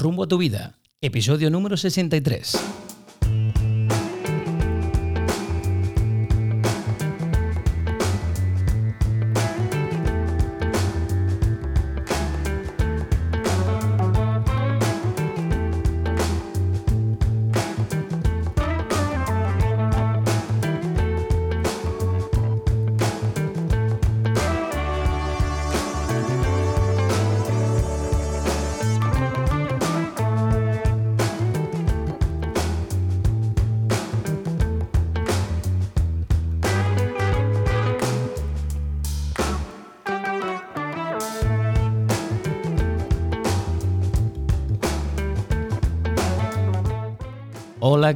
Rumbo a tu vida, episodio número 63.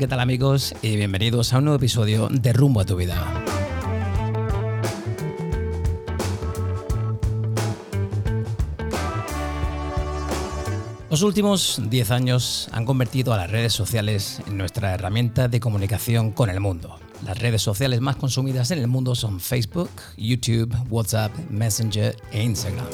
¿Qué tal amigos? Y bienvenidos a un nuevo episodio de Rumbo a tu vida. Los últimos 10 años han convertido a las redes sociales en nuestra herramienta de comunicación con el mundo. Las redes sociales más consumidas en el mundo son Facebook, YouTube, WhatsApp, Messenger e Instagram.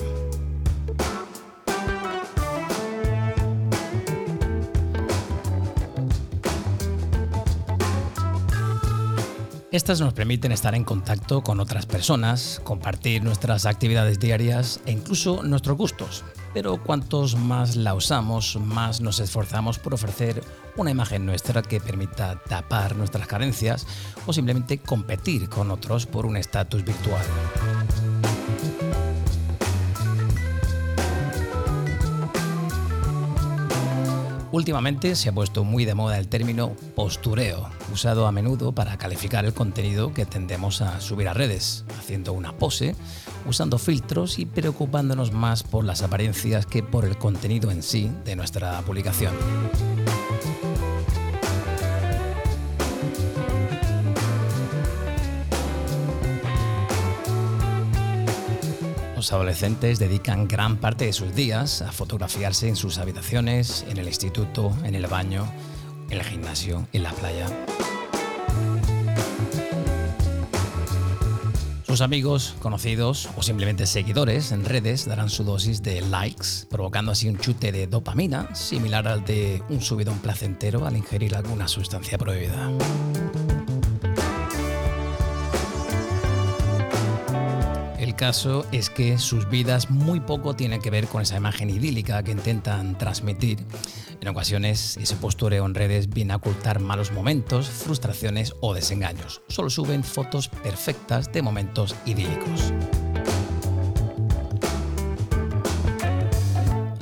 Estas nos permiten estar en contacto con otras personas, compartir nuestras actividades diarias e incluso nuestros gustos. Pero cuantos más la usamos, más nos esforzamos por ofrecer una imagen nuestra que permita tapar nuestras carencias o simplemente competir con otros por un estatus virtual. Últimamente se ha puesto muy de moda el término postureo, usado a menudo para calificar el contenido que tendemos a subir a redes, haciendo una pose, usando filtros y preocupándonos más por las apariencias que por el contenido en sí de nuestra publicación. Los adolescentes dedican gran parte de sus días a fotografiarse en sus habitaciones, en el instituto, en el baño, en el gimnasio, en la playa. Sus amigos, conocidos o simplemente seguidores en redes darán su dosis de likes, provocando así un chute de dopamina similar al de un subidón placentero al ingerir alguna sustancia prohibida. Es que sus vidas muy poco tienen que ver con esa imagen idílica que intentan transmitir. En ocasiones, ese postureo en redes viene a ocultar malos momentos, frustraciones o desengaños. Solo suben fotos perfectas de momentos idílicos.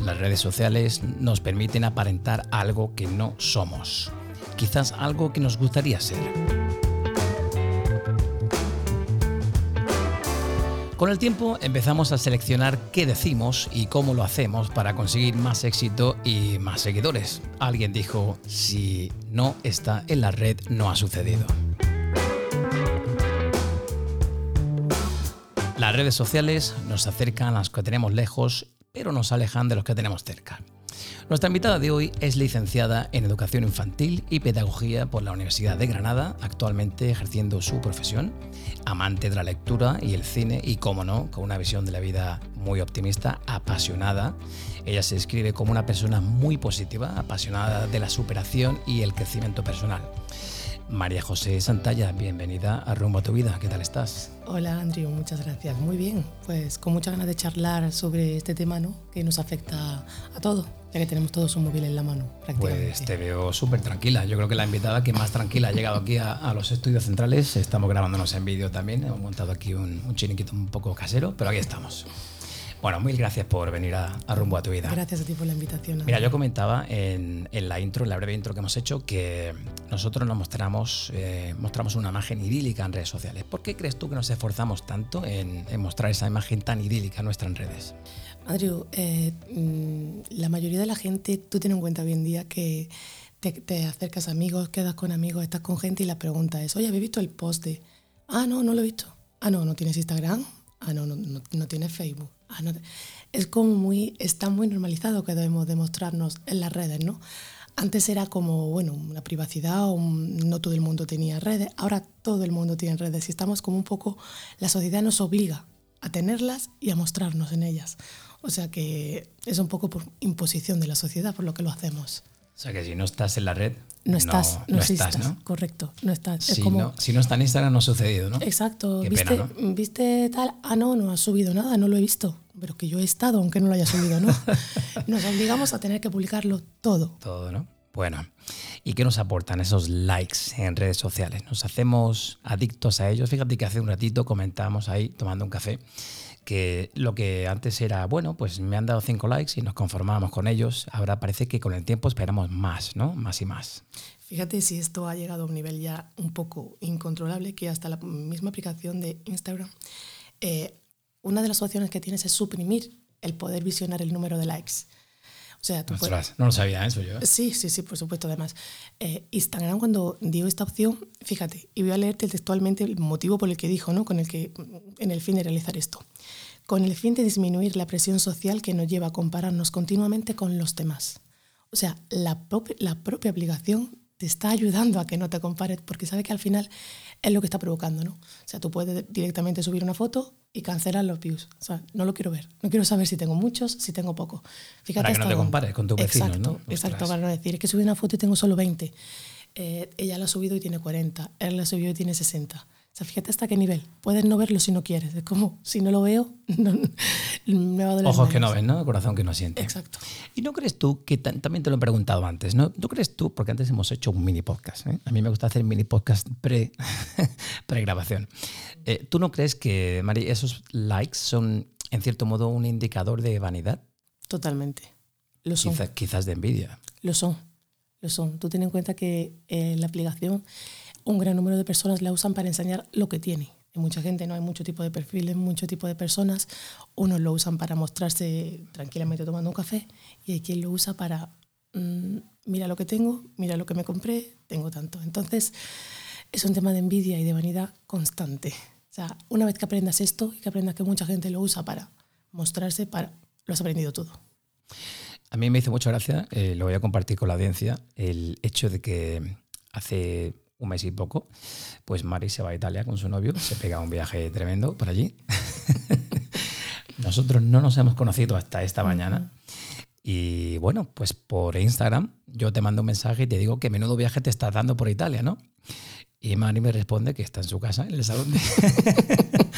Las redes sociales nos permiten aparentar algo que no somos, quizás algo que nos gustaría ser. Con el tiempo empezamos a seleccionar qué decimos y cómo lo hacemos para conseguir más éxito y más seguidores. Alguien dijo, si no está en la red, no ha sucedido. Las redes sociales nos acercan a los que tenemos lejos, pero nos alejan de los que tenemos cerca. Nuestra invitada de hoy es licenciada en Educación Infantil y Pedagogía por la Universidad de Granada, actualmente ejerciendo su profesión, amante de la lectura y el cine y, como no, con una visión de la vida muy optimista, apasionada. Ella se describe como una persona muy positiva, apasionada de la superación y el crecimiento personal. María José Santalla, bienvenida a Rumbo a tu Vida. ¿Qué tal estás? Hola, Andrew, muchas gracias. Muy bien, pues con muchas ganas de charlar sobre este tema ¿no? que nos afecta a todos, ya que tenemos todos un móvil en la mano. Pues te veo súper tranquila. Yo creo que la invitada que más tranquila ha llegado aquí a, los estudios centrales. Estamos grabándonos en vídeo también. Hemos montado aquí un, un chiniquito un poco casero, pero aquí estamos. Bueno, mil gracias por venir a, Rumbo a tu vida. Gracias a ti por la invitación. Mira, yo comentaba en, la intro, en la breve intro que hemos hecho, que nosotros nos mostramos, eh, mostramos una imagen idílica en redes sociales. ¿Por qué crees tú que nos esforzamos tanto en, mostrar esa imagen tan idílica nuestra en redes? Adriu, eh, mm, la mayoría de la gente, tú tienes en cuenta hoy en día que te, acercas a amigos, quedas con amigos, estás con gente y la pregunta es, oye, ¿habéis visto el post de, ah, no, no lo he visto. Ah, no, no tienes Instagram. Ah, no, no, no tienes Facebook. Ah, es como muy, está muy normalizado que debemos demostrarnos en las redes, ¿no? Antes era como, bueno, una privacidad, o no todo el mundo tenía redes, ahora todo el mundo tiene redes y estamos como un poco, la sociedad nos obliga a tenerlas y a mostrarnos en ellas. O sea que es un poco por imposición de la sociedad por lo que lo hacemos. O sea que si no estás en la red, no estás, no, estás, ¿no? Correcto, no estás. Si, no, si no está en Instagram no ha sucedido, ¿no? Exacto. ¿Viste, ¿Viste tal? Ah, no, no ha subido nada, no lo he visto. Pero que yo he estado, aunque no lo haya subido, ¿no? Nos obligamos a tener que publicarlo todo. Todo, ¿no? Bueno, ¿y qué nos aportan esos likes en redes sociales? ¿Nos hacemos adictos a ellos? Fíjate que hace un ratito comentábamos ahí, tomando un café, que lo que antes era, bueno, pues me han dado cinco likes y nos conformábamos con ellos, ahora parece que con el tiempo esperamos más, ¿no? Más y más. Fíjate si esto ha llegado a un nivel ya un poco incontrolable, que hasta la misma aplicación de Instagram, eh, una de las opciones que tienes es suprimir el poder visionar el número de likes. O sea, tú no lo sabía eso yo. ¿eh? Sí, sí, sí, por supuesto. Además, eh, Instagram cuando dio esta opción, fíjate, y voy a leerte textualmente el motivo por el que dijo, ¿no? Con el que, en el fin de realizar esto. Con el fin de disminuir la presión social que nos lleva a compararnos continuamente con los demás. O sea, la, la propia aplicación te está ayudando a que no te compares, porque sabe que al final es lo que está provocando, ¿no? O sea, tú puedes directamente subir una foto y cancelar los views. O sea, no lo quiero ver. No quiero saber si tengo muchos, si tengo poco. Fíjate para que no te compares con tu vecino, exacto, ¿no? Exacto, para no decir, es que subí una foto y tengo solo 20. Eh, ella la ha subido y tiene 40. Él la subió y tiene 60 sea, fíjate hasta qué nivel. Puedes no verlo si no quieres. Es como, si no lo veo, me va a doler. Ojos que no ven, ¿no? Corazón que no siente. Exacto. Y no crees tú, que también te lo he preguntado antes, ¿no? ¿No crees tú, porque antes hemos hecho un mini podcast, ¿eh? a mí me gusta hacer mini podcast pre, grabación. Eh, ¿Tú no crees que, Mari, esos likes son, en cierto modo, un indicador de vanidad? Totalmente. Lo son. quizás de envidia. Lo son. Lo son. Tú ten en cuenta que eh, la aplicación un gran número de personas la usan para enseñar lo que tiene. Hay mucha gente, no hay mucho tipo de perfiles, mucho tipo de personas. Unos lo usan para mostrarse tranquilamente tomando un café y hay quien lo usa para, mm, mira lo que tengo, mira lo que me compré, tengo tanto. Entonces, es un tema de envidia y de vanidad constante. O sea, una vez que aprendas esto y que aprendas que mucha gente lo usa para mostrarse, para, lo has aprendido todo. A mí me hizo mucha gracia, eh, lo voy a compartir con la audiencia, el hecho de que hace un mes y poco, pues Mari se va a Italia con su novio, se pega un viaje tremendo por allí. Nosotros no nos hemos conocido hasta esta mañana. Y bueno, pues por Instagram yo te mando un mensaje y te digo que menudo viaje te estás dando por Italia, ¿no? Y Mari me responde que está en su casa, en el salón de,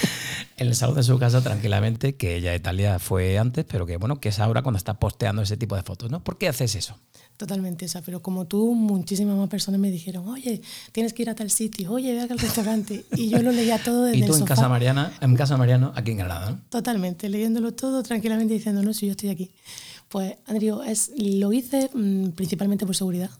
en el salón de su casa tranquilamente, que ella a Italia fue antes, pero que bueno, que es ahora cuando está posteando ese tipo de fotos, ¿no? ¿Por qué haces eso? Totalmente esa, pero como tú, muchísimas más personas me dijeron, oye, tienes que ir a tal sitio, oye, ve al restaurante. Y yo lo leía todo desde Y tú en Casa Mariana, en Casa Mariano, aquí en Granada, ¿no? Totalmente, leyéndolo todo tranquilamente diciendo, no, si yo estoy aquí. Pues, Andrio, es, lo hice mm, principalmente por seguridad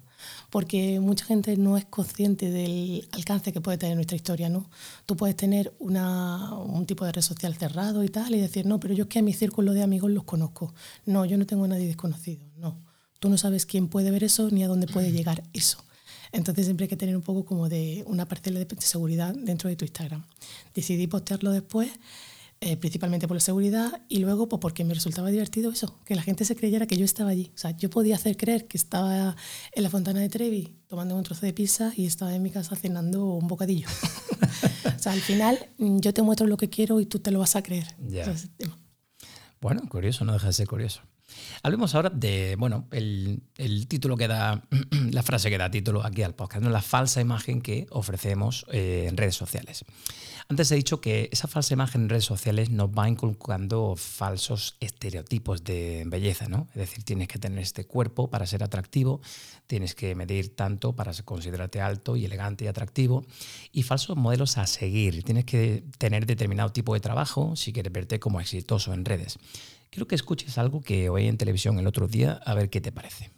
porque mucha gente no es consciente del alcance que puede tener nuestra historia, ¿no? Tú puedes tener una, un tipo de red social cerrado y tal y decir, no, pero yo es que a mi círculo de amigos los conozco. No, yo no tengo a nadie desconocido, no. Tú no sabes quién puede ver eso ni a dónde puede llegar eso. Entonces siempre hay que tener un poco como de una parcela de seguridad dentro de tu Instagram. Decidí postearlo después eh, principalmente por la seguridad y luego pues, porque me resultaba divertido eso, que la gente se creyera que yo estaba allí. O sea, yo podía hacer creer que estaba en la Fontana de Trevi tomando un trozo de pizza y estaba en mi casa cenando un bocadillo. o sea, al final mm, yo te muestro lo que quiero y tú te lo vas a creer. bueno, curioso, no deja de ser curioso. Hablemos ahora de, bueno, el, el, título que da, la frase que da título aquí al podcast, ¿no? la falsa imagen que ofrecemos eh, en redes sociales. Antes he dicho que esa falsa imagen en redes sociales nos va inculcando falsos estereotipos de belleza, ¿no? Es decir, tienes que tener este cuerpo para ser atractivo, tienes que medir tanto para considerarte alto y elegante y atractivo, y falsos modelos a seguir. Tienes que tener determinado tipo de trabajo si quieres verte como exitoso en redes. Quiero que escuches algo que oí en televisión el otro día, a ver qué te parece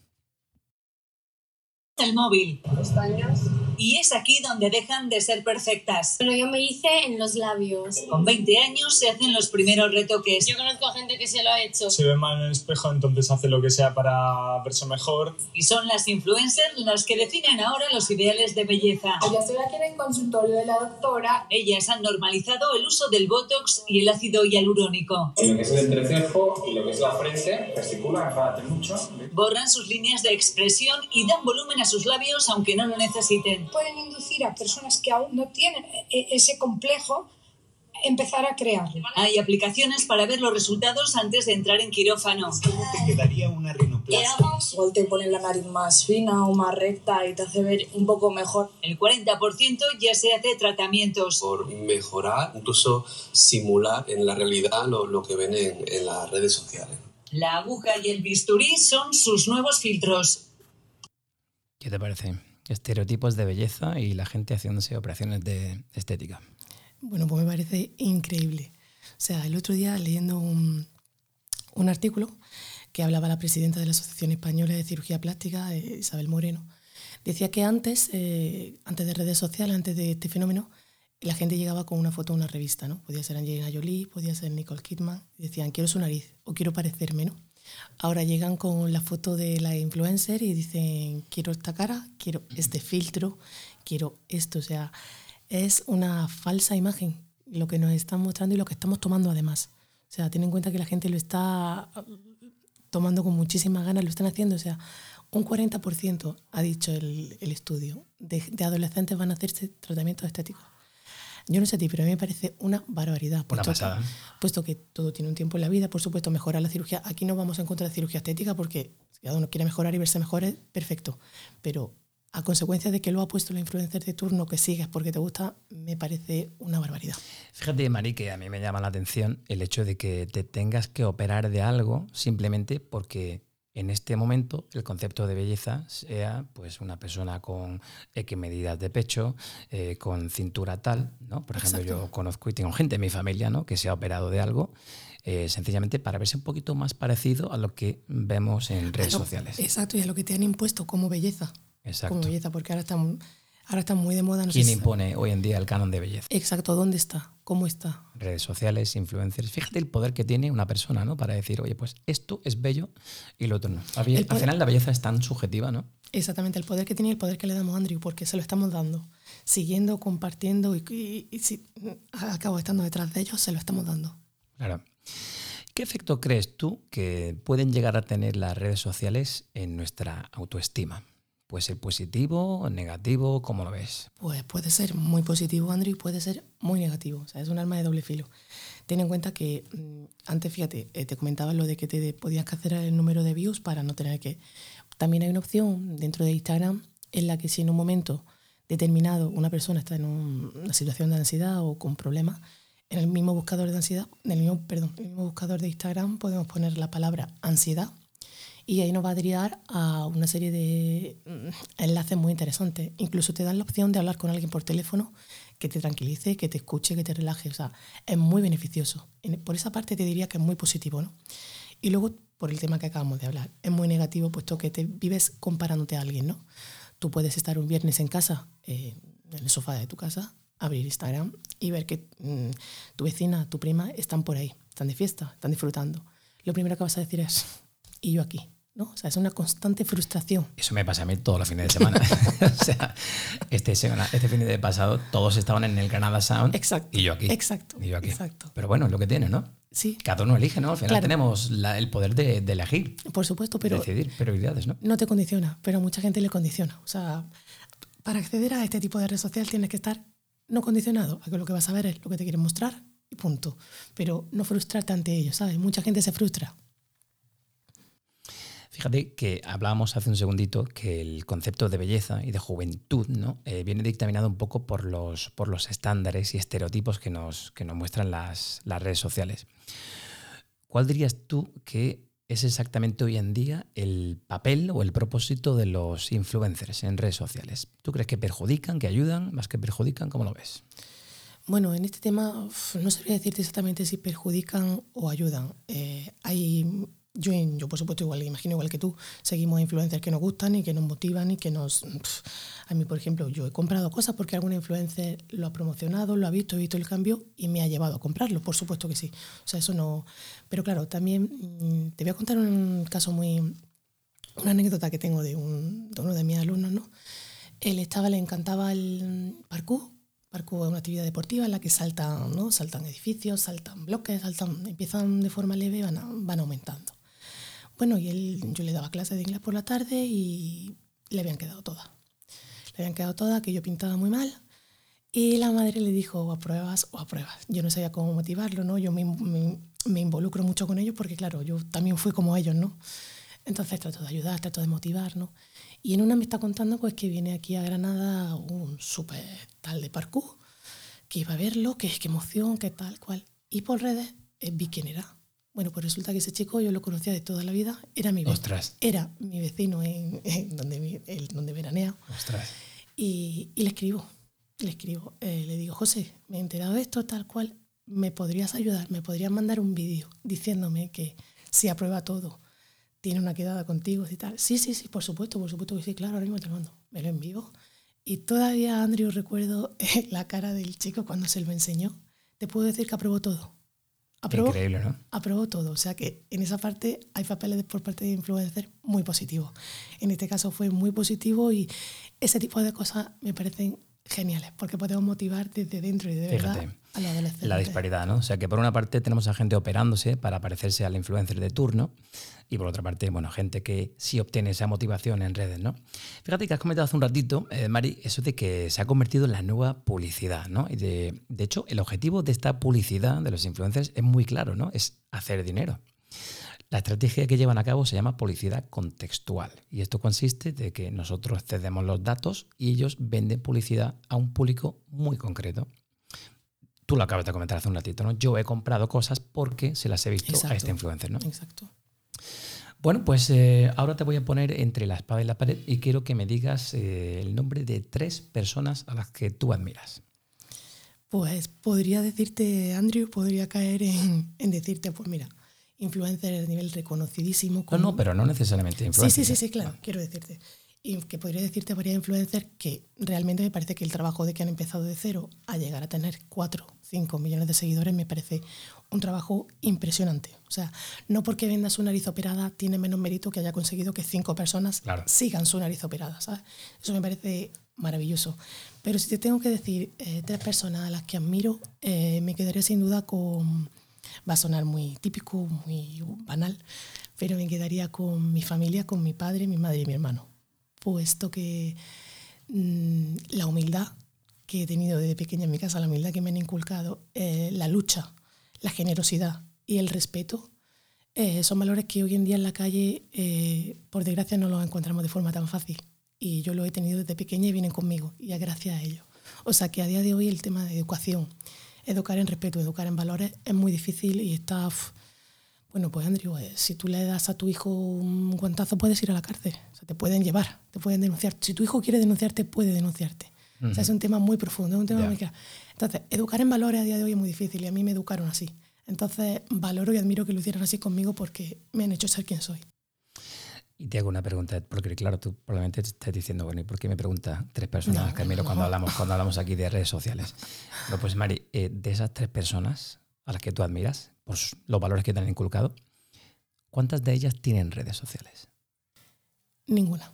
el móvil. Pestañas. Y es aquí donde dejan de ser perfectas. Bueno, yo me hice en los labios. Con 20 años se hacen los primeros retoques. Yo conozco a gente que se lo ha hecho. Se ve mal en el espejo, entonces hace lo que sea para verse mejor. Y son las influencers las que definen ahora los ideales de belleza. Yo estoy aquí en el consultorio de la doctora. Ellas han normalizado el uso del Botox y el ácido hialurónico. En lo que es el entrecejo y lo que es la frente, gesticulan, mucho. Borran sus líneas de expresión y dan volumen a sus labios aunque no lo necesiten. Pueden inducir a personas que aún no tienen e-, ese complejo empezar a crear. Hay aplicaciones para ver los resultados antes de entrar en quirófano. ¿Cómo te quedaría una rinoplastia? Igual te pone la nariz más fina o más recta y te hace ver un poco mejor. El 40% ya se hace tratamientos. Por mejorar, incluso simular en la realidad lo, lo que ven en, en las redes sociales. La aguja y el bisturí son sus nuevos filtros. ¿Qué te parece? Estereotipos de belleza y la gente haciéndose operaciones de estética. Bueno, pues me parece increíble. O sea, el otro día leyendo un, un artículo que hablaba la presidenta de la Asociación Española de Cirugía Plástica, eh, Isabel Moreno, decía que antes, eh, antes de redes sociales, antes de este fenómeno, la gente llegaba con una foto a una revista, ¿no? Podía ser Angelina Jolie, podía ser Nicole Kidman, y decían, quiero su nariz o quiero parecerme, ¿no? Ahora llegan con la foto de la influencer y dicen, quiero esta cara, quiero este filtro, quiero esto. O sea, es una falsa imagen lo que nos están mostrando y lo que estamos tomando además. O sea, ten en cuenta que la gente lo está tomando con muchísimas ganas, lo están haciendo. O sea, un 40% ha dicho el, el estudio de, de, adolescentes van a hacerse tratamientos estéticos. Yo no sé a ti, pero a mí me parece una barbaridad. Una pasada. Que, puesto que todo tiene un tiempo en la vida, por supuesto, mejora la cirugía. Aquí no vamos en contra de cirugía estética porque si cada uno quiere mejorar y verse mejor, es perfecto. Pero a consecuencia de que lo ha puesto la influencer de turno que sigues porque te gusta, me parece una barbaridad. Fíjate, Mari, que a mí me llama la atención el hecho de que te tengas que operar de algo simplemente porque en este momento el concepto de belleza sea pues una persona con X medidas de pecho, eh, con cintura tal, ¿no? Por ejemplo, Exacto. yo conozco y tengo gente en mi familia, ¿no? Que se ha operado de algo. Eh, sencillamente para verse un poquito más parecido a lo que vemos en redes lo, sociales. Exacto, y a lo que te han impuesto como belleza. Exacto. Como belleza, porque ahora están, ahora están muy de moda. No ¿Quién sé impone hoy en día el canon de belleza? Exacto, ¿dónde está? ¿Cómo está? Redes sociales, influencers. Fíjate el poder que tiene una persona, ¿no? Para decir, oye, pues esto es bello y lo otro no. Al, poder, final la belleza es tan subjetiva, ¿no? Exactamente, el poder que tiene y el poder que le damos a Andrew, porque se lo estamos dando. Siguiendo, compartiendo y, y, y si acabo estando detrás de ellos, se lo estamos dando. Claro. ¿Qué efecto crees tú que pueden llegar a tener las redes sociales en nuestra autoestima? ¿Puede ser positivo, negativo? ¿Cómo lo ves? Pues puede ser muy positivo, Andrew, y puede ser muy negativo. O sea, es un arma de doble filo. Ten en cuenta que mmm, antes, fíjate, eh, te comentaba lo de que te podías hacer el número de views para no tener que... También hay una opción dentro de Instagram en la que si en un momento determinado una persona está en un, una situación de ansiedad o con problemas, en el mismo buscador de ansiedad, en el mismo, perdón, en el mismo buscador de Instagram podemos poner la palabra ansiedad y ahí nos va a derivar a una serie de enlaces muy interesantes. Incluso te dan la opción de hablar con alguien por teléfono que te tranquilice, que te escuche, que te relaje. O sea, es muy beneficioso. Por esa parte te diría que es muy positivo, ¿no? Y luego, por el tema que acabamos de hablar, es muy negativo puesto que te vives comparándote a alguien, ¿no? Tú puedes estar un viernes en casa, eh, en el sofá de tu casa, abrir Instagram y ver que mmm, tu vecina, tu prima están por ahí, están de fiesta, están disfrutando. Lo primero que vas a decir es, ¿y yo aquí? ¿No? O sea, es una constante frustración. Eso me pasa a mí todos los fines de semana. o sea, este, este fin de pasado todos estaban en el Granada Sound exacto, y yo aquí. Exacto. Y yo aquí. Exacto. Pero bueno, es lo que tiene, ¿no? Sí. Cada uno elige, ¿no? Al final Claro. tenemos la- el poder de, de elegir, Por supuesto, pero decidir prioridades, ¿no? no te condiciona, pero a mucha gente le condiciona. O sea, para acceder a este tipo de red social tienes que estar no condicionado a que lo que vas a ver es lo que te quieren mostrar y punto. Pero no frustrarte ante ellos, ¿sabes? Mucha gente se frustra. Fíjate que hablábamos hace un segundito que el concepto de belleza y de juventud ¿no? Eh, viene dictaminado un poco por los, por los estándares y estereotipos que nos, que nos muestran las, las redes sociales. ¿Cuál dirías tú que es exactamente hoy en día el papel o el propósito de los influencers en redes sociales? ¿Tú crees que perjudican, que ayudan, más que perjudican? ¿Cómo lo ves? Bueno, en este tema no sabría decirte exactamente si perjudican o ayudan. Eh, hay, yo, yo, por supuesto, igual, imagino igual que tú, seguimos influencers que nos gustan y que nos motivan y que nos... a mí, por ejemplo, yo he comprado cosas porque algún influencer lo ha promocionado, lo ha visto, he visto el cambio y me ha llevado a comprarlo, por supuesto que sí. O sea, eso no... Pero claro, también mm, te voy a contar un caso muy... Una anécdota que tengo de, un, de uno de mis alumnos, ¿no? Él estaba, le encantaba el parkour. Parkour es una actividad deportiva en la que saltan, ¿no? saltan edificios, saltan bloques, saltan, empiezan de forma leve y van, van aumentando. Bueno, y él, yo le daba clases de inglés por la tarde y le habían quedado todas. Le habían quedado todas, que yo pintaba muy mal. Y la madre le dijo, o apruebas o apruebas. Yo no sabía cómo motivarlo, ¿no? Yo me, involucro mucho con ellos porque, claro, yo también fui como ellos, ¿no? Entonces trato de ayudar, trato de motivar, ¿no? Y en una me está contando pues que viene aquí a Granada un súper tal de parkour, que iba a verlo, que que emoción, que tal cual. Y por redes eh, vi quién era. Bueno, pues resulta que ese chico yo lo conocía de toda la vida, era mi vecino. Era mi vecino en, en donde, el- donde veranea. Ostras. Y, y le escribo, le escribo, eh, le digo, José, me he enterado de esto tal cual, ¿me podrías ayudar? ¿Me podrías mandar un vídeo diciéndome que si aprueba todo, tiene una quedada contigo y tal? Sí, sí, sí, por supuesto, por supuesto que sí, claro, ahora mismo te lo mando. Me lo envío. Y todavía, Andrew, recuerdo la cara del chico cuando se lo enseñó. Te puedo decir que aprobó todo. Aprobó, Increíble, ¿no? aprobó todo. O sea que en esa parte hay papeles por parte de influencer muy positivos. En este caso fue muy positivo y ese tipo de cosas me parecen geniales porque podemos motivar desde dentro y de verdad Fíjate, adolescentes. La disparidad, ¿no? O sea que por una parte tenemos a gente operándose para parecerse al influencer de turno y por otra parte, bueno, gente que sí obtiene esa motivación en redes, ¿no? Fíjate que has comentado hace un ratito, eh, Mari, eso de que se ha convertido en la nueva publicidad, ¿no? Y de, de hecho, el objetivo de esta publicidad de los influencers es muy claro, ¿no? Es hacer dinero. La estrategia que llevan a cabo se llama publicidad contextual y esto consiste de que nosotros cedemos los datos y ellos venden publicidad a un público muy concreto. Tú lo acabas de comentar hace un ratito, ¿no? Yo he comprado cosas porque se las he visto a este influencer, ¿no? Exacto. Bueno, pues eh, ahora te voy a poner entre la espada y la pared y quiero que me digas eh, el nombre de tres personas a las que tú admiras. Pues podría decirte, Andrew, podría caer en, en decirte, pues mira, influencer de nivel reconocidísimo. No, con- no, pero no necesariamente Sí, influencer. sí, sí, sí, claro, quiero decirte. Y que podría decirte varias influencers que realmente me parece que el trabajo de que han empezado de cero a llegar a tener 4, 5 millones de seguidores me parece un trabajo impresionante. O sea, no porque venda su nariz operada tiene menos mérito que haya conseguido que cinco personas Claro. sigan su nariz operada, ¿sabes? Eso me parece maravilloso. Pero si te tengo que decir eh, tres personas a las que admiro, eh, me quedaré sin duda con... Va a sonar muy típico, muy banal, pero me quedaría con mi familia, con mi padre, mi madre y mi hermano. Puesto que mm, la humildad que he tenido desde pequeña en mi casa, la humildad que me han inculcado, eh, la lucha, la generosidad y el respeto, eh, son valores que hoy en día en la calle, eh, por desgracia, no los encontramos de forma tan fácil. Y yo lo he tenido desde pequeña y vienen conmigo, y es gracias a ellos. O sea que a día de hoy el tema de educación, educar en respeto, educar en valores, es muy difícil y está... bueno, pues Andrew, eh, si tú le das a tu hijo un guantazo puedes ir a la cárcel. O sea, te pueden llevar, te pueden denunciar. Si tu hijo quiere denunciarte, puede denunciarte. O sea, es un tema muy profundo, es un tema Ya. muy claro. Entonces, educar en valores a día de hoy es muy difícil y a mí me educaron así. Entonces, valoro y admiro que lo hicieran así conmigo porque me han hecho ser quien soy. Y te hago una pregunta, porque claro, tú probablemente te estés diciendo, bueno, ¿y por qué me preguntas tres personas No, admiro no. cuando hablamos, cuando hablamos aquí de redes sociales? Bueno, pues Mari, eh, de esas tres personas a las que tú admiras, por los valores que te han inculcado, ¿cuántas de ellas tienen redes sociales? Ninguna.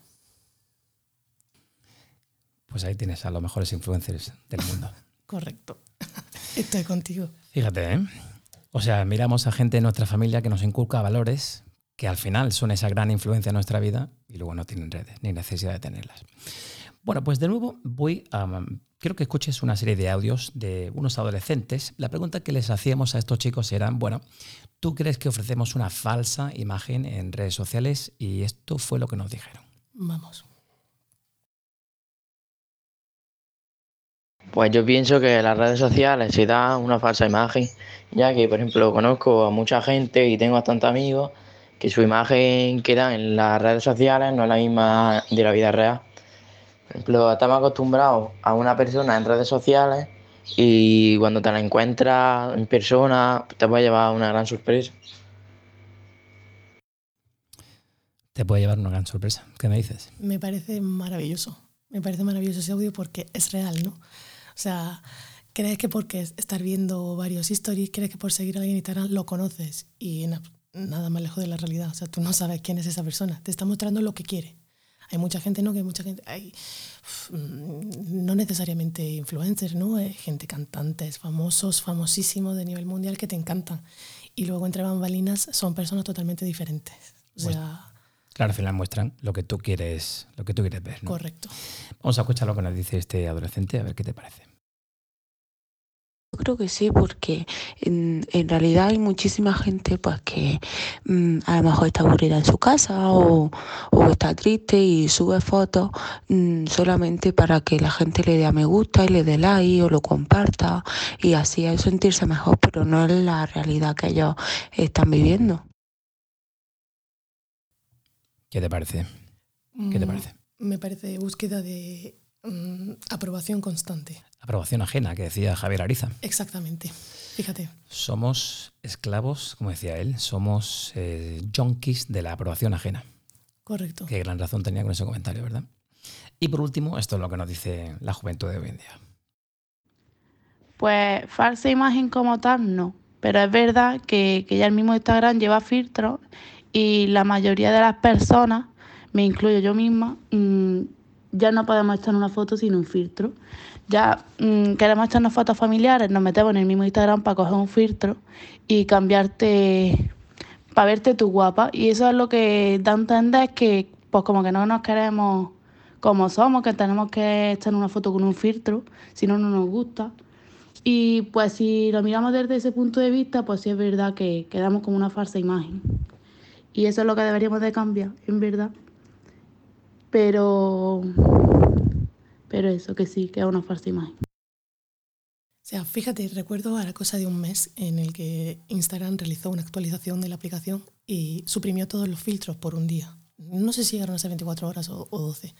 Pues ahí tienes a los mejores influencers del mundo. Correcto. Estoy contigo. Fíjate, ¿eh? O sea, miramos a gente de nuestra familia que nos inculca valores que al final son esa gran influencia en nuestra vida y luego no tienen redes ni necesidad de tenerlas. Bueno, pues de nuevo voy a... Quiero que escuches una serie de audios de unos adolescentes. La pregunta que les hacíamos a estos chicos era, bueno, ¿tú crees que ofrecemos una falsa imagen en redes sociales? Y esto fue lo que nos dijeron. Vamos. Pues yo pienso que las redes sociales se da una falsa imagen, ya que, por ejemplo, conozco a mucha gente y tengo bastantes amigos que su imagen que dan en las redes sociales no es la misma de la vida real. Por ejemplo, estamos acostumbrados a una persona en redes sociales y cuando te la encuentras en persona te puede llevar una gran sorpresa. Te puede llevar una gran sorpresa. ¿Qué me dices? Me parece maravilloso. Me parece maravilloso ese audio porque es real, ¿no? O sea, crees que porque estar viendo varios stories, crees que por seguir a alguien en Instagram lo conoces y na- nada más lejos de la realidad. O sea, tú no sabes quién es esa persona. Te está mostrando lo que quiere. Hay mucha gente, ¿no? Que hay mucha gente, hay, mm, no necesariamente influencers, ¿no? Hay gente cantantes, famosos, famosísimos de nivel mundial que te encantan. Y luego entre bambalinas son personas totalmente diferentes. O Pues- sea, Claro, al final muestran lo que tú quieres, lo que tú quieres ver. ¿no? correcto. Vamos a escuchar lo que nos dice este adolescente, a ver qué te parece. Yo creo que sí, porque en, en, realidad hay muchísima gente pues que mmm, a lo mejor está aburrida en su casa o, o está triste y sube fotos mmm, solamente para que la gente le dé a me gusta y le dé like o lo comparta y así hay sentirse mejor, pero no es la realidad que ellos están viviendo. ¿Qué te parece? ¿Qué te parece? Mm, me parece búsqueda de mm, aprobación constante. Aprobación ajena, que decía Javier Ariza. Exactamente. Fíjate. Somos esclavos, como decía él, somos eh, junkies de la aprobación ajena. Correcto. Qué gran razón tenía con ese comentario, ¿verdad? Y por último, esto es lo que nos dice la juventud de hoy en día. Pues falsa imagen como tal, no. Pero es verdad que, que ya el mismo Instagram lleva filtros y la mayoría de las personas, me incluyo yo misma, mmm, ya no podemos echar una foto sin un filtro. Ya mmm, queremos echarnos fotos familiares, nos metemos en el mismo Instagram para coger un filtro y cambiarte, para verte tú guapa. Y eso es lo que da a entender que, pues como que no nos queremos como somos, que tenemos que echar una foto con un filtro, si no, no nos gusta. Y pues si lo miramos desde ese punto de vista, pues sí es verdad que quedamos como una falsa imagen. Y eso es lo que deberíamos de cambiar, en verdad. Pero, pero eso, que sí, que es una falsa imagen. O sea, fíjate, recuerdo a la cosa de un mes en el que Instagram realizó una actualización de la aplicación y suprimió todos los filtros por un día. No sé si llegaron a ser 24 horas o, o 12.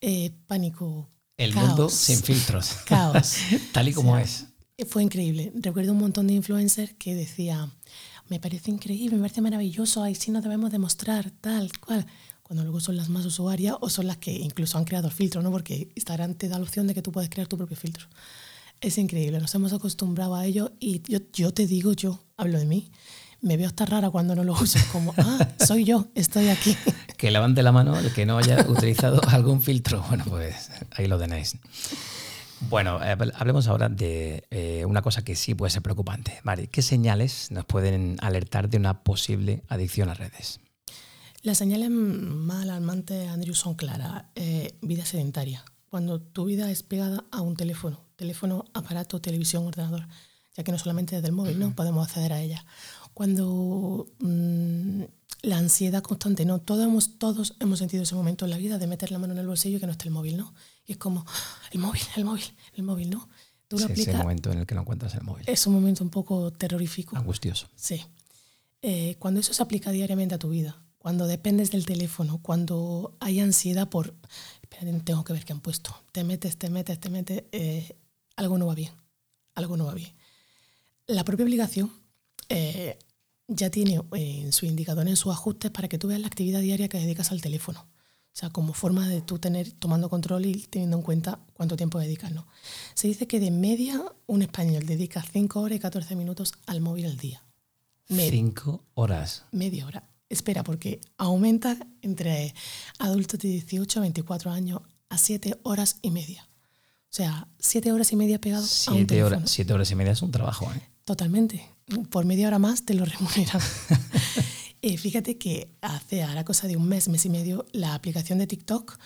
Eh, pánico. El caos, mundo sin filtros. Caos. Tal y como O sea, es. Fue increíble. Recuerdo un montón de influencers que decía, me parece increíble, me parece maravilloso, ahí sí nos debemos demostrar tal cual. Cuando luego son las más usuarias o son las que incluso han creado el filtro, ¿no? Porque Instagram te da la opción de que tú puedes crear tu propio filtro. Es increíble, nos hemos acostumbrado a ello y yo, yo te digo, yo hablo de mí, me veo hasta rara cuando no lo uso, como, ah, soy yo, estoy aquí. Que levante la mano el que no haya utilizado algún filtro. Bueno, pues ahí lo tenéis. Bueno, eh, hablemos ahora de eh, una cosa que sí puede ser preocupante. Mari, ¿qué señales nos pueden alertar de una posible adicción a redes? Las señales más alarmantes, Andrew, son claras. Eh, vida sedentaria. Cuando tu vida es pegada a un teléfono, teléfono, aparato, televisión, ordenador, ya que no solamente desde el móvil, ¿no? Podemos acceder a ella. Cuando mmm, la ansiedad constante, ¿no? Todos hemos, todos hemos sentido ese momento en la vida de meter la mano en el bolsillo y que no esté el móvil, ¿no? Y es como, el móvil, el móvil, el móvil, ¿no? Tú sí, aplicas, ese momento en el que no encuentras el móvil. Es un momento un poco terrorífico. Angustioso. Sí. Eh, cuando eso se aplica diariamente a tu vida, cuando dependes del teléfono, cuando hay ansiedad por, espérate, tengo que ver qué han puesto, te metes, te metes, te metes, eh, algo no va bien, algo no va bien. La propia aplicación eh, ya tiene en su indicador, en sus ajustes, para que tú veas la actividad diaria que dedicas al teléfono. O sea, como forma de tú tener, tomando control y teniendo en cuenta cuánto tiempo dedicas, ¿no? Se dice que de media un español dedica 5 horas y 14 minutos al móvil al día. 5 horas. Media hora. Espera, porque aumenta entre adultos de 18 a 24 años a 7 horas y media. O sea, 7 horas y media pegados siete a un teléfono. Horas, 7 horas y media es un trabajo, ¿eh? Totalmente. Por media hora más te lo remuneran. eh, fíjate que hace ahora cosa de un mes, mes y medio, la aplicación de TikTok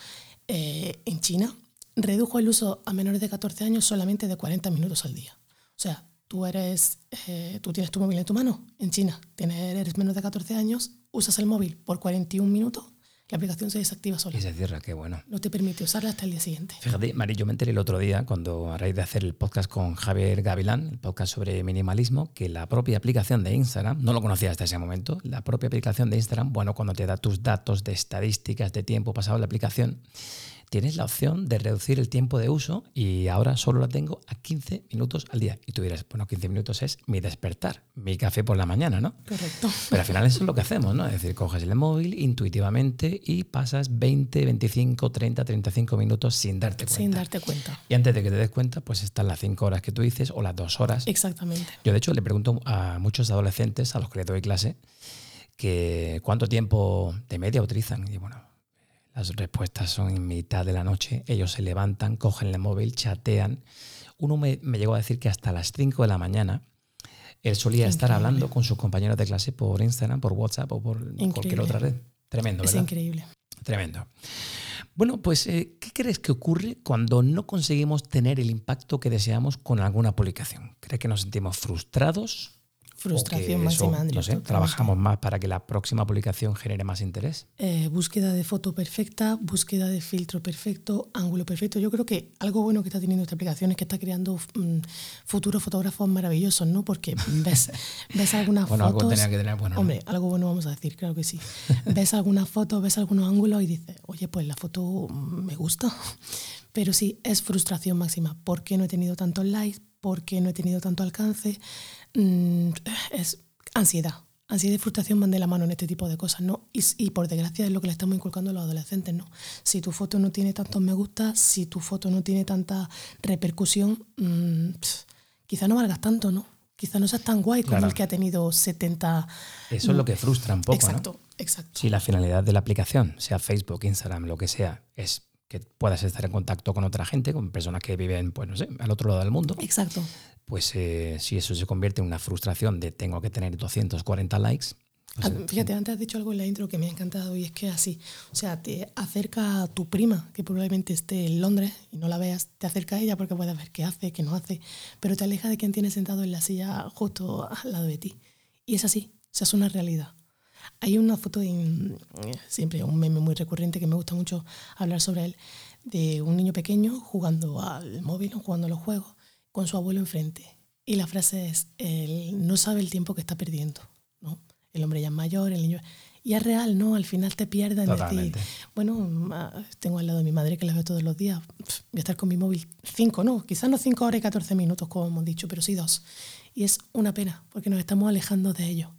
eh, en China redujo el uso a menores de 14 años solamente de 40 minutos al día. O sea, tú eres, eh, tú tienes tu móvil en tu mano en China, tienes, eres menos de 14 años, usas el móvil por 41 minutos, la aplicación se desactiva sola. Y se cierra, qué bueno. No te permite usarla hasta el día siguiente. Fíjate, Mari, yo me enteré el otro día, cuando a raíz de hacer el podcast con Javier Gavilán, el podcast sobre minimalismo, que la propia aplicación de Instagram, no lo conocía hasta ese momento, la propia aplicación de Instagram, bueno, cuando te da tus datos de estadísticas de tiempo pasado en la aplicación, tienes la opción de reducir el tiempo de uso y ahora solo la tengo a 15 minutos al día. Y tú dirás, bueno, 15 minutos es mi despertar, mi café por la mañana, ¿no? Correcto. Pero al final eso es lo que hacemos, ¿no? Es decir, coges el móvil intuitivamente y pasas 20, 25, 30, 35 minutos sin darte cuenta. Sin darte cuenta. Y antes de que te des cuenta, pues están las 5 horas que tú dices o las 2 horas. Exactamente. Yo, de hecho, le pregunto a muchos adolescentes a los que les doy clase que cuánto tiempo de media utilizan. Y bueno, las respuestas son en mitad de la noche. Ellos se levantan, cogen el móvil, chatean. Uno me, me llegó a decir que hasta las 5 de la mañana él solía estar hablando con sus compañeros de clase por Instagram, por WhatsApp o por increíble. cualquier otra red. Tremendo, es ¿verdad? increíble. Tremendo. Bueno, pues, eh, ¿qué crees que ocurre cuando no conseguimos tener el impacto que deseamos con alguna publicación? ¿Crees que nos sentimos frustrados? Frustración ¿O que máxima, No sé, trabajamos más para que la próxima publicación genere más interés. Eh, búsqueda de foto perfecta, búsqueda de filtro perfecto, ángulo perfecto. Yo creo que algo bueno que está teniendo esta aplicación es que está creando mm, futuros fotógrafos maravillosos, ¿no? Porque ves, ves algunas Bueno, algo fotos. tenía que tener bueno, ¿no? Hombre, algo bueno vamos a decir, claro que sí. ves algunas fotos, ves algunos ángulos y dices, oye, pues la foto mm, me gusta. Pero sí, es frustración máxima. ¿Por qué no he tenido tantos likes? ¿Por qué no he tenido tanto alcance? Mm, es ansiedad. Ansiedad y frustración van de la mano en este tipo de cosas, ¿no? Y, y por desgracia es lo que le estamos inculcando a los adolescentes, ¿no? Si tu foto no tiene tantos me gusta, si tu foto no tiene tanta repercusión, mm, quizá no valgas tanto, ¿no? Quizá no seas tan guay como Claro. el que ha tenido 70... Eso es lo que frustra un poco, ¿no? Exacto, exacto. Si la finalidad de la aplicación, sea Facebook, Instagram, lo que sea, es que puedas estar en contacto con otra gente, con personas que viven, pues no sé, al otro lado del mundo, Exacto. pues eh, si eso se convierte en una frustración de tengo que tener 240 likes, pues, Ah, Fíjate, antes has dicho algo en la intro que me ha encantado y es que así, o sea, te acerca a tu prima, que probablemente esté en Londres y no la veas, te acerca a ella porque puedes ver qué hace, qué no hace, pero te aleja de quien tiene sentado en la silla justo al lado de ti. Y es así, o sea, es una realidad. Hay una foto, en, siempre un meme muy recurrente que me gusta mucho hablar sobre él, de un niño pequeño jugando al móvil o jugando a los juegos con su abuelo enfrente. Y la frase es, él no sabe el tiempo que está perdiendo. ¿no? El hombre ya es mayor, el niño... Y es real, ¿no? Al final te pierdes en bueno, ah, tengo al lado de mi madre que la veo todos los días, voy a estar con mi móvil cinco, no, quizás no cinco horas y 14 minutos, como hemos dicho, pero sí dos. Y es una pena, porque nos estamos alejando de ello.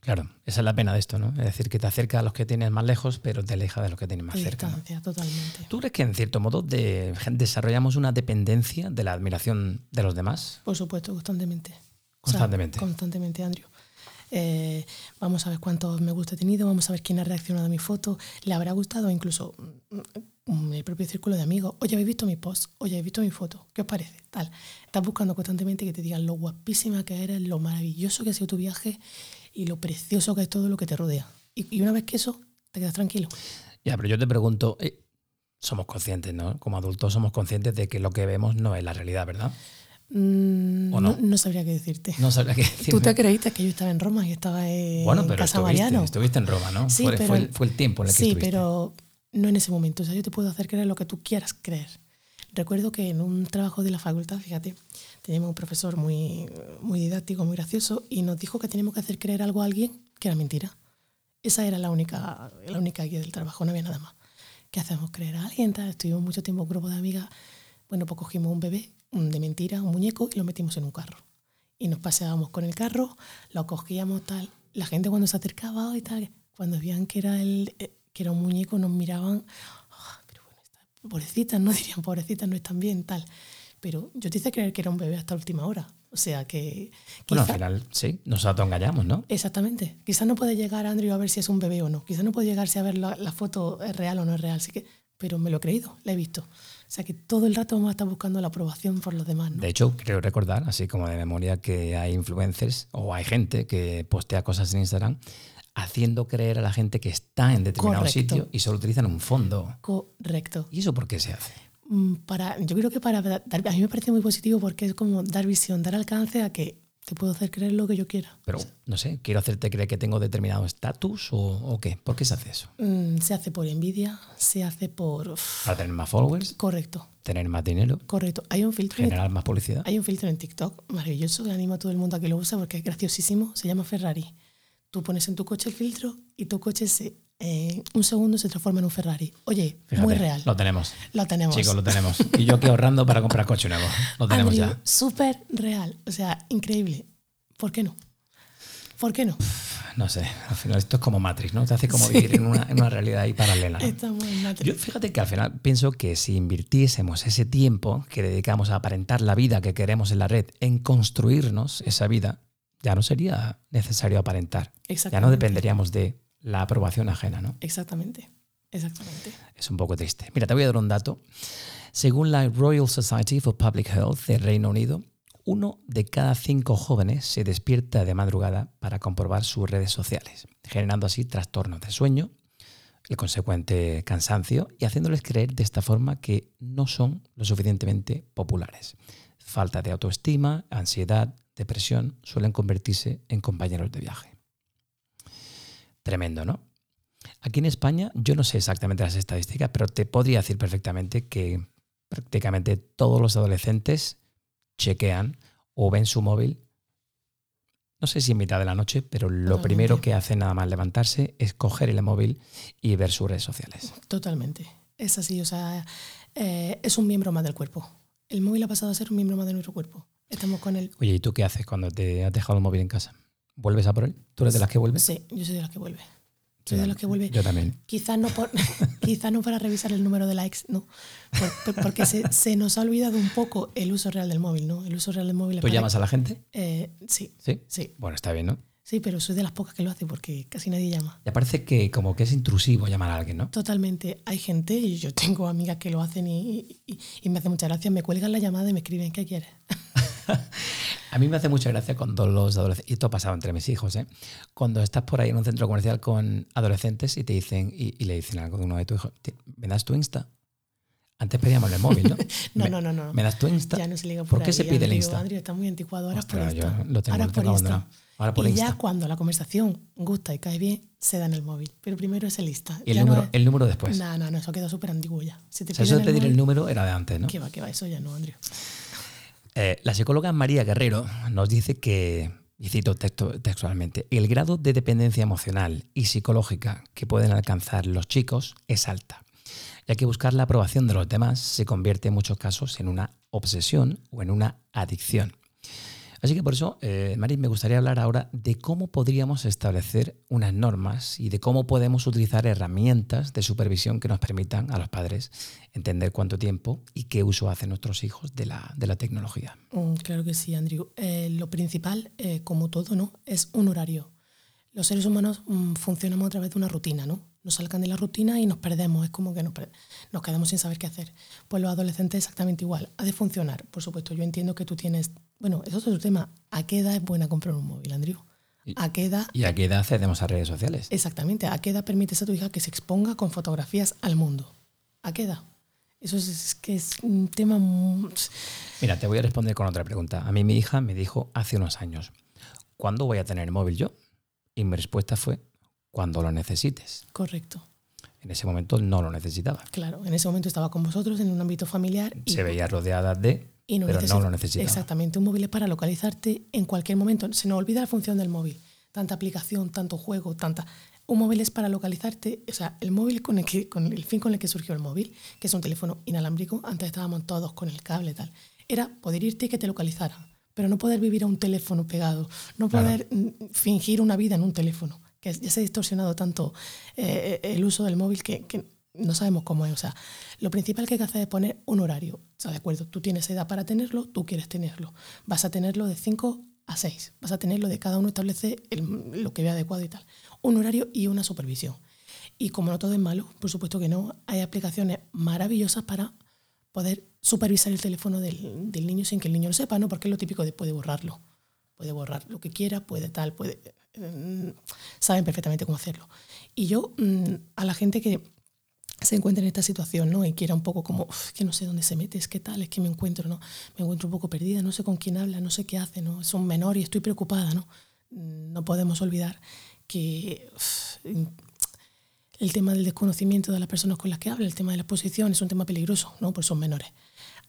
Claro, esa es la pena de esto, ¿no? Es decir, que te acerca a los que tienes más lejos, pero te aleja de los que tienes más cerca. ¿no? distancia, totalmente. ¿Tú crees que en cierto modo de- desarrollamos una dependencia de la admiración de los demás? Por supuesto, constantemente. Constantemente. O sea, constantemente, Andrew. Eh, vamos a ver cuántos me gusta he tenido, vamos a ver quién ha reaccionado a mi foto, le habrá gustado incluso mm, mm, el propio círculo de amigos. Oye, ¿habéis visto mi post? Oye, ¿habéis visto mi foto? ¿Qué os parece? Tal. Estás buscando constantemente que te digan lo guapísima que eres, lo maravilloso que ha sido tu viaje y lo precioso que es todo lo que te rodea. Y, y una vez que eso, te quedas tranquilo. Ya, pero yo te pregunto, eh, somos conscientes, ¿no? Como adultos somos conscientes de que lo que vemos no es la realidad, ¿verdad? Mm, ¿O no? no sabría qué decirte. No sabría qué decir. Tú te creíste que yo estaba en Roma y estaba en Bueno, pero Casa estuviste, Mariano. estuviste en Roma, ¿no? Sí, fue, pero- fue el, fue el tiempo en el que Sí, estuviste. pero no en ese momento. O sea, yo te puedo hacer creer lo que tú quieras creer. Recuerdo que en un trabajo de la facultad, fíjate, teníamos un profesor muy, muy didáctico, muy gracioso, y nos dijo que teníamos que hacer creer algo a alguien que era mentira. Esa era la única, la única guía del trabajo, no había nada más. ¿Qué hacemos creer a alguien? Estuvimos mucho tiempo un grupo de amigas. Bueno, pues cogimos un bebé de mentira, un muñeco, y lo metimos en un carro. Y nos paseábamos con el carro, lo cogíamos tal. La gente cuando se acercaba y tal, cuando veían que era, el, eh, que era un muñeco, nos miraban, "Ah, pero bueno, está- pobrecitas, no dirían pobrecitas, no están bien, tal. Pero yo te hice creer que era un bebé hasta última hora. O sea que... Bueno, al quizá- final, sí, nos autoengañamos, ¿no? Exactamente. Quizás no puede llegar Andrew a ver si es un bebé o no. Quizás no puede llegarse a ver la, la foto es real o no es real. Así que, pero me lo he creído, la he visto. O sea que todo el rato vamos a estar buscando la aprobación por los demás. ¿no? De hecho, creo recordar, así como de memoria, que hay influencers o hay gente que postea cosas en Instagram haciendo creer a la gente que está en determinado Correcto. sitio y solo utilizan un fondo. Correcto. ¿Y eso por qué se hace? Mm, Para, yo creo que para dar, a mí me parece muy positivo porque es como dar visión, dar alcance a que te puedo hacer creer lo que yo quiera. Pero, no sé, quiero hacerte creer que tengo determinado estatus o, o qué. ¿Por qué se hace eso? Mm, se hace por envidia, se hace por... ¿Para tener más followers? Correcto, ¿Tener más dinero? correcto. Hay un filtro en, ¿Generar más publicidad? hay un filtro en TikTok maravilloso que animo a todo el mundo a que lo use porque es graciosísimo. Se llama Ferrari. Tú pones en tu coche el filtro y tu coche se, en un segundo se transforma en un Ferrari. Oye, Fíjate, muy real. Lo tenemos. Lo tenemos. Chicos, lo tenemos. Y yo aquí ahorrando para comprar coche nuevo. Lo tenemos Andrew, ya. Súper real. O sea, increíble. ¿Por qué no? ¿Por qué no? No sé, al final esto es como Matrix, ¿no? Te hace como vivir en una, en una realidad ahí paralela. ¿no? Estamos en Matrix. Yo fíjate que al final pienso que si invirtiésemos ese tiempo que dedicamos a aparentar la vida que queremos en la red en construirnos esa vida, ya no sería necesario aparentar. Ya no dependeríamos de la aprobación ajena, ¿no? Exactamente. Exactamente. Es un poco triste. Mira, te voy a dar un dato. Según la Royal Society for Public Health del Reino Unido, uno de cada cinco jóvenes se despierta de madrugada para comprobar sus redes sociales, generando así trastornos de sueño, el consecuente cansancio y haciéndoles creer de esta forma que no son lo suficientemente populares. Falta de autoestima, ansiedad, depresión suelen convertirse en compañeros de viaje. Tremendo, ¿no? Aquí en España yo no sé exactamente las estadísticas, pero te podría decir perfectamente que prácticamente todos los adolescentes chequean o ven su móvil, no sé si en mitad de la noche, pero lo Totalmente. primero que hacen nada más levantarse es coger el móvil y ver sus redes sociales. Totalmente. Es así, o sea, eh, es un miembro más del cuerpo. El móvil ha pasado a ser un miembro más de nuestro cuerpo. Estamos con él. Oye, ¿y tú qué haces cuando te has dejado el móvil en casa? ¿Vuelves a por él? ¿Tú eres de las que vuelves? Sí, yo soy de las que vuelve. Soy Yo de las que vuelve. Yo también. Quizás no, por, quizás no para revisar el número de likes, no. Por- por- porque se, se nos ha olvidado un poco el uso real del móvil, ¿no? El uso real del móvil. ¿Tú llamas a la gente? Eh, sí, ¿Sí? sí. Bueno, está bien, ¿no? Sí, pero soy de las pocas que lo hace porque casi nadie llama. Ya parece que como que es intrusivo llamar a alguien, ¿no? Totalmente. Hay gente, y yo tengo amigas que lo hacen y, y- y me hace mucha gracia, me cuelgan la llamada y me escriben, ¿qué quieres? A mí me hace mucha gracia cuando los adolescentes, y esto ha pasado entre mis hijos, ¿eh? cuando estás por ahí en un centro comercial con adolescentes y te dicen, y, y le dicen algo de uno de tus hijos, "Ti- ¿me das tu Insta? Antes pedíamos el móvil, ¿no? No, Me- no, no, no. ¿Me das tu Insta? Ya no se liga por, ¿Por qué ahí, se pide el Insta? Andrew, está muy anticuado. Ahora Ostras, por yo Insta. lo tengo- ahora lo por tengo Insta. abandonado. Ahora por y Insta. ya cuando la conversación gusta y cae bien, se da en el móvil. Pero primero es el Insta. Y el Ya no número, es- el número después. No, no, no, eso queda súper antiguo ya. Si te O sea, eso de pedir el móvil, número era de antes, ¿no? ¿Qué va, qué va? Eso ya no, Andrew. Eh, la psicóloga María Guerrero nos dice que, y cito textualmente, el grado de dependencia emocional y psicológica que pueden alcanzar los chicos es alta, ya que buscar la aprobación de los demás se convierte en muchos casos en una obsesión o en una adicción. Así que por eso, eh, Mari, me gustaría hablar ahora de cómo podríamos establecer unas normas y de cómo podemos utilizar herramientas de supervisión que nos permitan a los padres entender cuánto tiempo y qué uso hacen nuestros hijos de la, de la tecnología. Mm, claro que sí, Andrew. Eh, lo principal, eh, como todo, ¿no? Es un horario. Los seres humanos mm, funcionamos a través de una rutina, ¿no? Nos salgan de la rutina y nos perdemos, es como que nos, nos quedamos sin saber qué hacer. Pues los adolescentes exactamente igual. Ha de funcionar, por supuesto. Yo entiendo que tú tienes. Bueno, eso es otro tema. ¿A qué edad es buena comprar un móvil, Andrew? ¿A qué edad ¿Y a qué edad accedemos a redes sociales? Exactamente. ¿A qué edad permites a tu hija que se exponga con fotografías al mundo? ¿A qué edad? Eso es, es que es un tema... muy- Mira, te voy a responder con otra pregunta. A mí mi hija me dijo hace unos años, ¿cuándo voy a tener el móvil yo? Y mi respuesta fue, cuando lo necesites. Correcto. En ese momento no lo necesitaba. Claro, en ese momento estaba con vosotros en un ámbito familiar y, Se veía rodeada de, y no pero no lo necesitaba. Exactamente, un móvil es para localizarte en cualquier momento. Se nos olvida la función del móvil. Tanta aplicación, tanto juego, tanta... Un móvil es para localizarte, o sea, el móvil con el, que, con el fin con el que surgió el móvil, que es un teléfono inalámbrico, antes estábamos todos con el cable y tal, era poder irte y que te localizaran, pero no poder vivir a un teléfono pegado, no poder mm, fingir una vida en un teléfono, que ya se ha distorsionado tanto eh, el uso del móvil que, no sabemos cómo es. O sea, lo principal que hay que hacer es poner un horario. O sea, de acuerdo, tú tienes edad para tenerlo, tú quieres tenerlo. Vas a tenerlo de 5 a 6. Vas a tenerlo de cada uno establece lo que vea adecuado y tal. Un horario y una supervisión. Y como no todo es malo, por supuesto que no, hay aplicaciones maravillosas para poder supervisar el teléfono del, del niño sin que el niño lo sepa, ¿no? Porque es lo típico de puede borrarlo. Puede borrar lo que quiera, puede tal, puede... mm, saben perfectamente cómo hacerlo. Y yo, mm, a la gente que se encuentra en esta situación, ¿no? Y quiera un poco como, "Uf, que no sé dónde se mete, es que tal, es que me encuentro, ¿no? Me encuentro un poco perdida, no sé con quién habla, no sé qué hace, ¿no? Es un menor y estoy preocupada, ¿no? Mm, No podemos olvidar que el tema del desconocimiento de las personas con las que habla, el tema de la exposición, es un tema peligroso, ¿no? Pues son menores.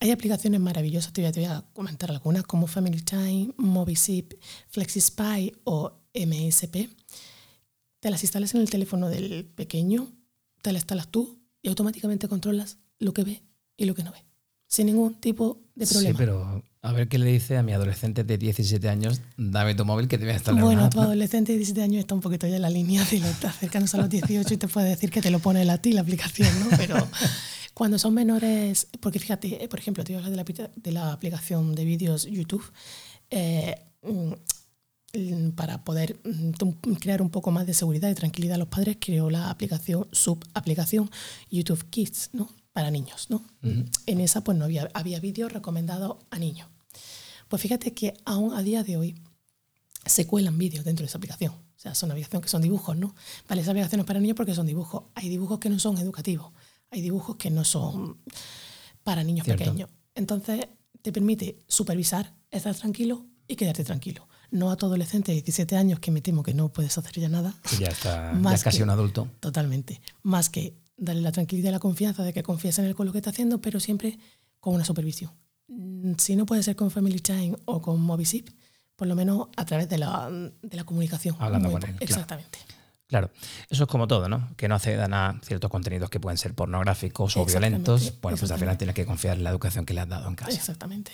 Hay aplicaciones maravillosas, te voy a, te voy a comentar algunas, como Family Time, Movisip, FlexiSpy o MSP. Te las instalas en el teléfono del pequeño, te las instalas tú y automáticamente controlas lo que ve y lo que no ve, sin ningún tipo de problema. Sí, pero a ver qué le dice a mi adolescente de 17 años, dame tu móvil que te voy a instalar Bueno, una tu app". adolescente de 17 años está un poquito ya en la línea de los acercarnos a los 18 y te puede decir que te lo pone a ti la aplicación, ¿no? Pero cuando son menores, porque fíjate, eh, por ejemplo, te voy a hablar de la, apli- de la aplicación de vídeos YouTube, eh, mm, para poder mm, crear un poco más de seguridad y tranquilidad a los padres, creó la aplicación, subaplicación YouTube Kids, ¿no? Para niños, ¿no? En esa pues no había, había vídeos recomendados a niños. Pues fíjate que aún a día de hoy se cuelan vídeos dentro de esa aplicación. O sea, son navegación que son dibujos, ¿no? Vale, esas navegaciones para niños porque son dibujos. Hay dibujos que no son educativos, hay dibujos que no son para niños pequeños. Entonces, te permite supervisar, estar tranquilo y quedarte tranquilo. No a tu adolescente de 17 años, que me temo que no puedes hacer ya nada. ya está, ya es casi un adulto. Totalmente. Más que darle la tranquilidad y la confianza de que confías en él con lo que está haciendo, pero siempre con una supervisión. Mm, si no puede ser con Family Time o con Movisip, por lo menos a través de la, de la comunicación. Hablando con él. Exactamente. Claro, eso es como todo, ¿no? Que no accedan a ciertos contenidos que pueden ser pornográficos o violentos. Bueno, pues al final tienes que confiar en la educación que le has dado en casa. Exactamente.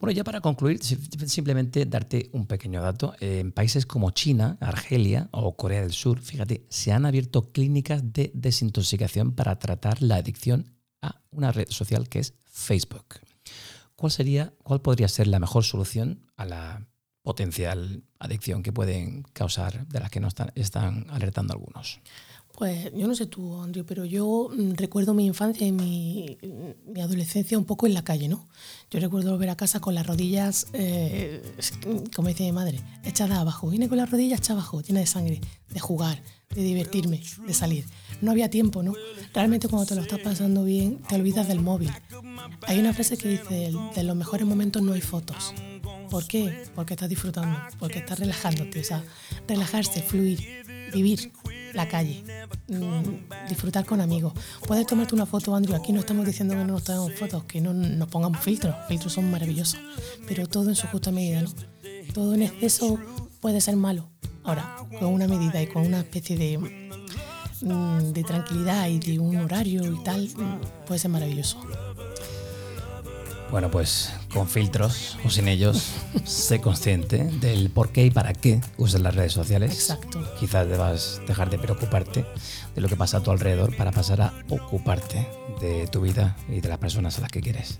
Bueno, ya para concluir, simplemente darte un pequeño dato. En países como China, Argelia o Corea del Sur, fíjate, se han abierto clínicas de desintoxicación para tratar la adicción a una red social que es Facebook. ¿Cuál sería, cuál podría ser la mejor solución a la potencial adicción que pueden causar, de las que nos están, están alertando algunos? Pues yo no sé tú, Andrew, pero yo mm, recuerdo mi infancia y mi, mi, adolescencia un poco en la calle, ¿no? Yo recuerdo volver a casa con las rodillas, eh, como decía mi madre, echadas abajo. Vine con las rodillas echadas abajo, llena de sangre, de jugar, de divertirme, de salir. No había tiempo, ¿no? Realmente cuando te lo estás pasando bien, te olvidas del móvil. Hay una frase que dice, de los mejores momentos no hay fotos. ¿Por qué? Porque estás disfrutando, porque estás relajándote, o sea, relajarse, fluir, vivir la calle, mm, disfrutar con amigos. Puedes tomarte una foto, Andrew, aquí no estamos diciendo que no nos tomemos fotos, que no nos pongamos filtros, filtros son maravillosos, pero todo en su justa medida, ¿no? Todo en exceso puede ser malo. Ahora, con una medida y con una especie de, mm, de tranquilidad y de un horario y tal, mm, puede ser maravilloso. Bueno, pues con filtros o sin ellos, sé consciente del por qué y para qué usas las redes sociales. Exacto. Quizás debas dejar de preocuparte de lo que pasa a tu alrededor para pasar a ocuparte de tu vida y de las personas a las que quieres.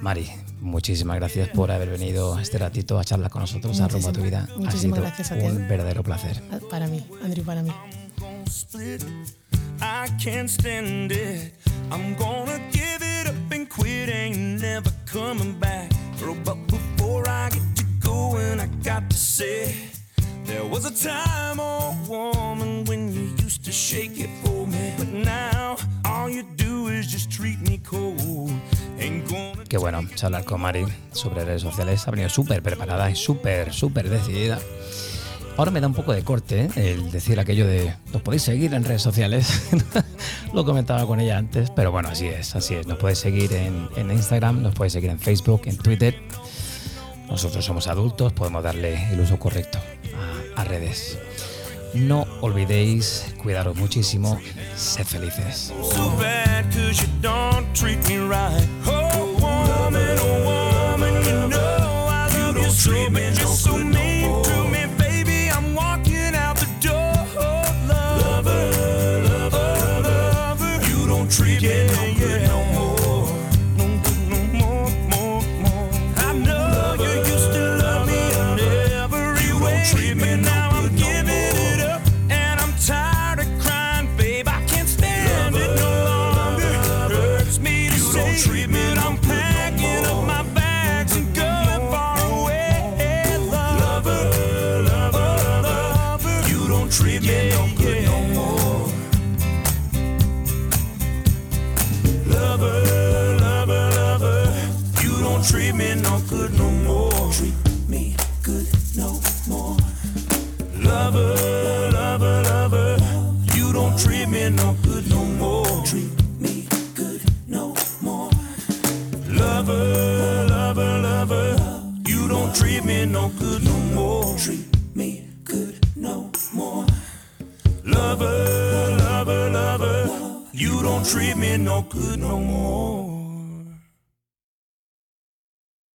Mari, muchísimas gracias por haber venido este ratito a charlar con nosotros a Rumbo a tu Vida. Ha sido gracias a un verdadero placer. Para mí, Andrew, para mí. Quit ain't never coming back. But before I get to going, I got to say, there was a time, oh woman, when you used to shake it for me. But now, all you do is just treat me cold. Qué bueno charlar con Mari sobre redes sociales. Ha venido súper preparada y súper, súper decidida. Ahora me da un poco de corte ¿eh? el decir aquello de nos podéis seguir en redes sociales. Lo comentaba con ella antes, pero bueno, así es, así es. Nos podéis seguir en, Instagram, nos podéis seguir en Facebook, en Twitter. Nosotros somos adultos, podemos darle el uso correcto a, redes. No olvidéis cuidaros muchísimo, sed felices. Treat me no good no more.